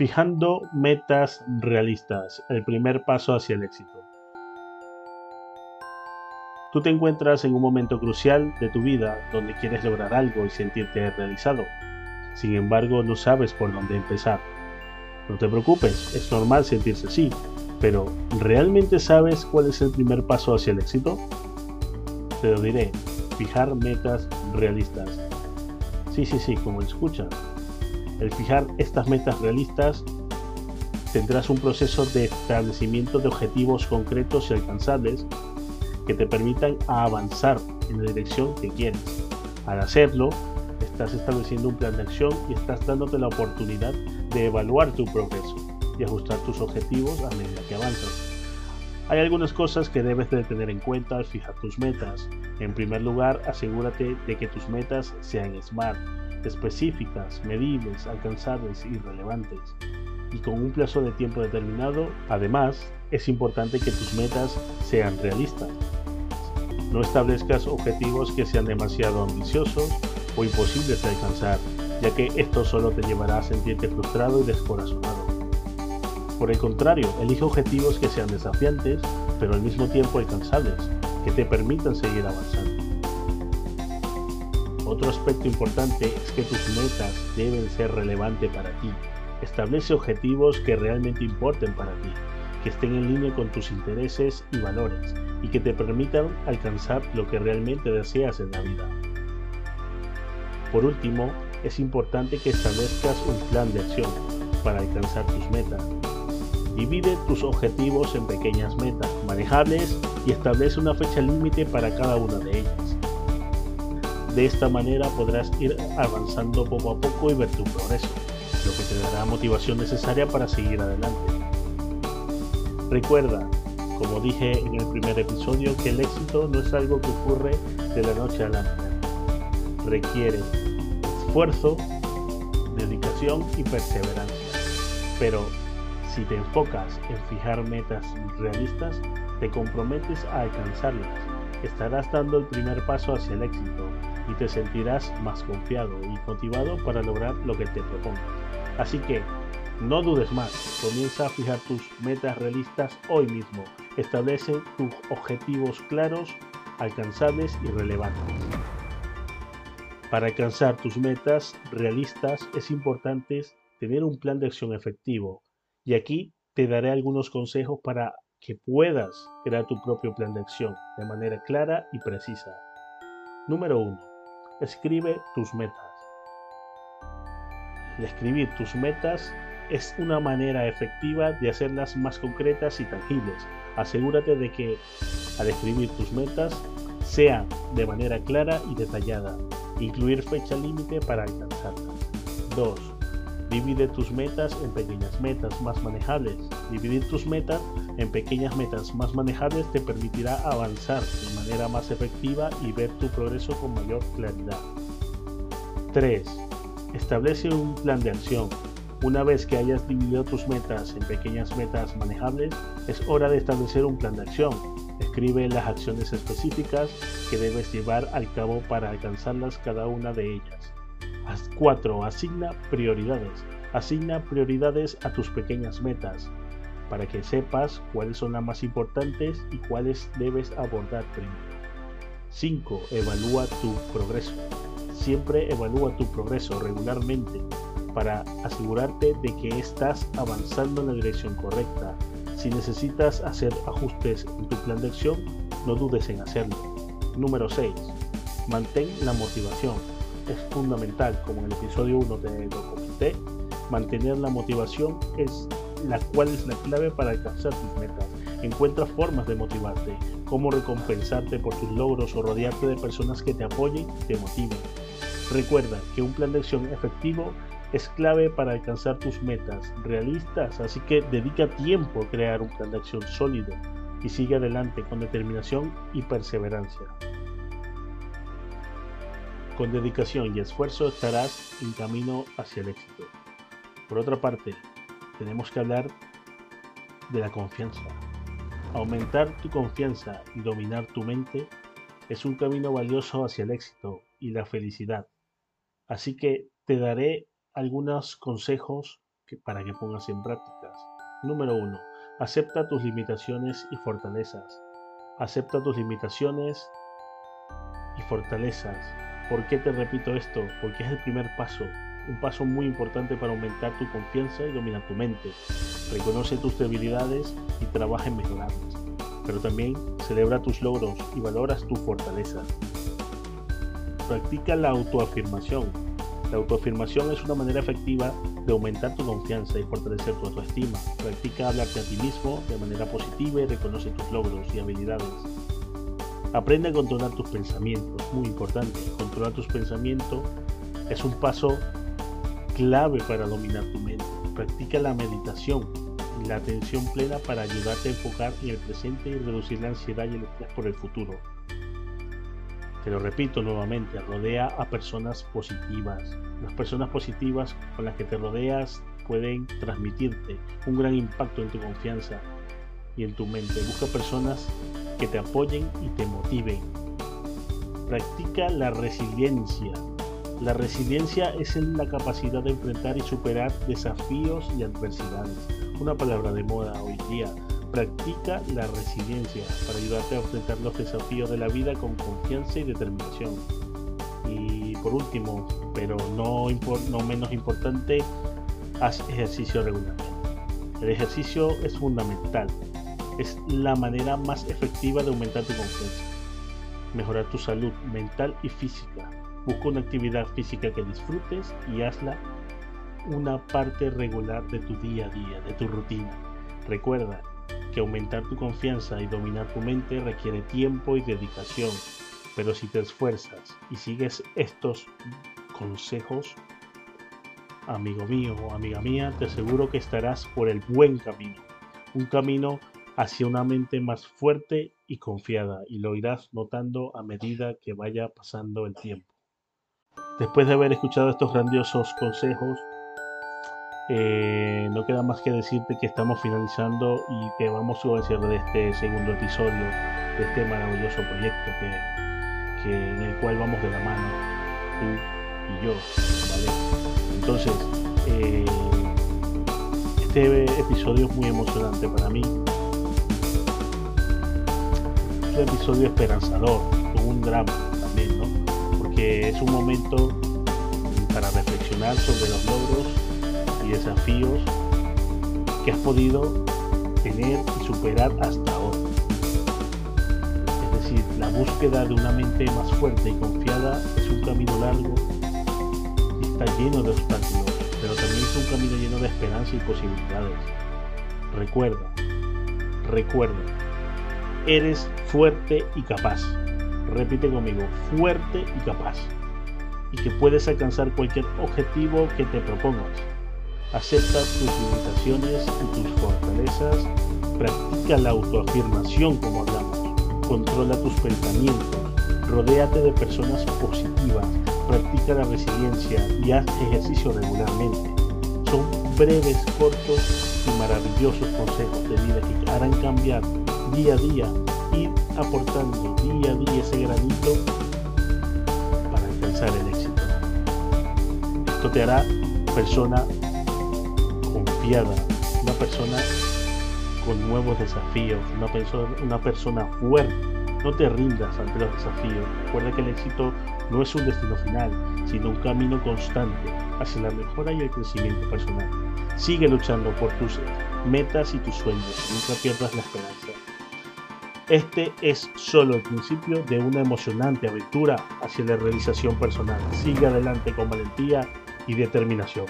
Fijando metas realistas, el primer paso hacia el éxito. Tú te encuentras en un momento crucial de tu vida donde quieres lograr algo y sentirte realizado. Sin embargo, no sabes por dónde empezar. No te preocupes, es normal sentirse así, pero ¿realmente sabes cuál es el primer paso hacia el éxito? Te lo diré, fijar metas realistas. Sí, sí, sí, como escuchas. El fijar estas metas realistas tendrás un proceso de establecimiento de objetivos concretos y alcanzables que te permitan avanzar en la dirección que quieres. Al hacerlo, estás estableciendo un plan de acción y estás dándote la oportunidad de evaluar tu progreso y ajustar tus objetivos a medida que avanzas. Hay algunas cosas que debes de tener en cuenta al fijar tus metas. En primer lugar, asegúrate de que tus metas sean SMART, específicas, medibles, alcanzables y relevantes, y con un plazo de tiempo determinado. Además, es importante que tus metas sean realistas. No establezcas objetivos que sean demasiado ambiciosos o imposibles de alcanzar, ya que esto solo te llevará a sentirte frustrado y descorazonado. Por el contrario, elige objetivos que sean desafiantes, pero al mismo tiempo alcanzables, que te permitan seguir avanzando. Otro aspecto importante es que tus metas deben ser relevantes para ti. Establece objetivos que realmente importen para ti, que estén en línea con tus intereses y valores y que te permitan alcanzar lo que realmente deseas en la vida. Por último, es importante que establezcas un plan de acción para alcanzar tus metas. Divide tus objetivos en pequeñas metas manejables y establece una fecha límite para cada una de ellas. De esta manera podrás ir avanzando poco a poco y ver tu progreso, lo que te dará motivación necesaria para seguir adelante. Recuerda, como dije en el primer episodio, que el éxito no es algo que ocurre de la noche a la mañana. Requiere esfuerzo, dedicación y perseverancia. Pero si te enfocas en fijar metas realistas, te comprometes a alcanzarlas. Estarás dando el primer paso hacia el éxito y te sentirás más confiado y motivado para lograr lo que te propongas. Así que no dudes más, comienza a fijar tus metas realistas hoy mismo. Establece tus objetivos claros, alcanzables y relevantes. Para alcanzar tus metas realistas es importante tener un plan de acción efectivo. Y aquí te daré algunos consejos para que puedas crear tu propio plan de acción de manera clara y precisa. Número 1. Escribe tus metas. Al escribir tus metas es una manera efectiva de hacerlas más concretas y tangibles. Asegúrate de que al escribir tus metas sea de manera clara y detallada. Incluir fecha límite para alcanzarlas. 2. Divide tus metas en pequeñas metas más manejables. Dividir tus metas en pequeñas metas más manejables te permitirá avanzar de manera más efectiva y ver tu progreso con mayor claridad. 3. Establece un plan de acción una vez que hayas dividido tus metas en pequeñas metas manejables, es hora de establecer un plan de acción. Escribe las acciones específicas que debes llevar al cabo para alcanzarlas cada una de ellas. 4. Asigna prioridades. Asigna prioridades a tus pequeñas metas para que sepas cuáles son las más importantes y cuáles debes abordar primero. 5. Evalúa tu progreso. Siempre evalúa tu progreso regularmente para asegurarte de que estás avanzando en la dirección correcta. Si necesitas hacer ajustes en tu plan de acción, no dudes en hacerlo. Número 6. Mantén la motivación. Es fundamental, como en el episodio 1 te lo comenté, mantener la motivación es la cual es la clave para alcanzar tus metas. Encuentra formas de motivarte, cómo recompensarte por tus logros o rodearte de personas que te apoyen y te motiven. Recuerda que un plan de acción efectivo es clave para alcanzar tus metas realistas, así que dedica tiempo a crear un plan de acción sólido y sigue adelante con determinación y perseverancia. Con dedicación y esfuerzo estarás en camino hacia el éxito. Por otra parte, tenemos que hablar de la confianza. Aumentar tu confianza y dominar tu mente es un camino valioso hacia el éxito y la felicidad. Así que te daré algunos consejos para que pongas en prácticas. Número 1. Acepta tus limitaciones y fortalezas. Acepta tus limitaciones y fortalezas. ¿Por qué te repito esto? Porque es el primer paso, un paso muy importante para aumentar tu confianza y dominar tu mente. Reconoce tus debilidades y trabaja en mejorarlas, pero también celebra tus logros y valoras tus fortalezas. Practica la autoafirmación. La autoafirmación es una manera efectiva de aumentar tu confianza y fortalecer tu autoestima. Practica hablarte a ti mismo de manera positiva y reconoce tus logros y habilidades. Aprende a controlar tus pensamientos, muy importante. Controlar tus pensamientos es un paso clave para dominar tu mente. Practica la meditación y la atención plena para ayudarte a enfocar en el presente y reducir la ansiedad y el estrés por el futuro. Te lo repito nuevamente, rodea a personas positivas. Las personas positivas con las que te rodeas pueden transmitirte un gran impacto en tu confianza y en tu mente. Busca personas que te apoyen y te motiven. Practica la resiliencia. La resiliencia es la capacidad de enfrentar y superar desafíos y adversidades. Una palabra de moda hoy día. Practica la resiliencia para ayudarte a enfrentar los desafíos de la vida con confianza y determinación. Y por último, pero no, no menos importante, haz ejercicio regularmente. El ejercicio es fundamental. Es la manera más efectiva de aumentar tu confianza. Mejorar tu salud mental y física. Busca una actividad física que disfrutes y hazla una parte regular de tu día a día, de tu rutina. Recuerda, que aumentar tu confianza y dominar tu mente requiere tiempo y dedicación, pero si te esfuerzas y sigues estos consejos, amigo mío o amiga mía, te aseguro que estarás por el buen camino, un camino hacia una mente más fuerte y confiada, y lo irás notando a medida que vaya pasando el tiempo. Después de haber escuchado estos grandiosos consejos, eh, no queda más que decirte que estamos finalizando y que vamos a cierre de este segundo episodio de este maravilloso proyecto que, en el cual vamos de la mano tú y yo entonces eh, este episodio es muy emocionante para mí un episodio esperanzador un drama también no porque es un momento para reflexionar sobre los logros desafíos que has podido tener y superar hasta ahora. Es decir, la búsqueda de una mente más fuerte y confiada es un camino largo y está lleno de obstáculos, pero también es un camino lleno de esperanza y posibilidades. Recuerda, recuerda, eres fuerte y capaz. Repite conmigo, fuerte y capaz. Y que puedes alcanzar cualquier objetivo que te propongas Acepta tus limitaciones y tus fortalezas. Practica la autoafirmación como hablamos. Controla tus pensamientos. Rodéate de personas positivas. Practica la resiliencia y haz ejercicio regularmente. Son breves, cortos y maravillosos consejos de vida que harán cambiar día a día, ir aportando día a día ese granito para alcanzar el éxito. Esto te hará persona una persona con nuevos desafíos, una persona, una persona fuerte. No te rindas ante los desafíos. Recuerda que el éxito no es un destino final, sino un camino constante hacia la mejora y el crecimiento personal. Sigue luchando por tus metas y tus sueños. Nunca pierdas la esperanza. Este es solo el principio de una emocionante aventura hacia la realización personal. Sigue adelante con valentía y determinación.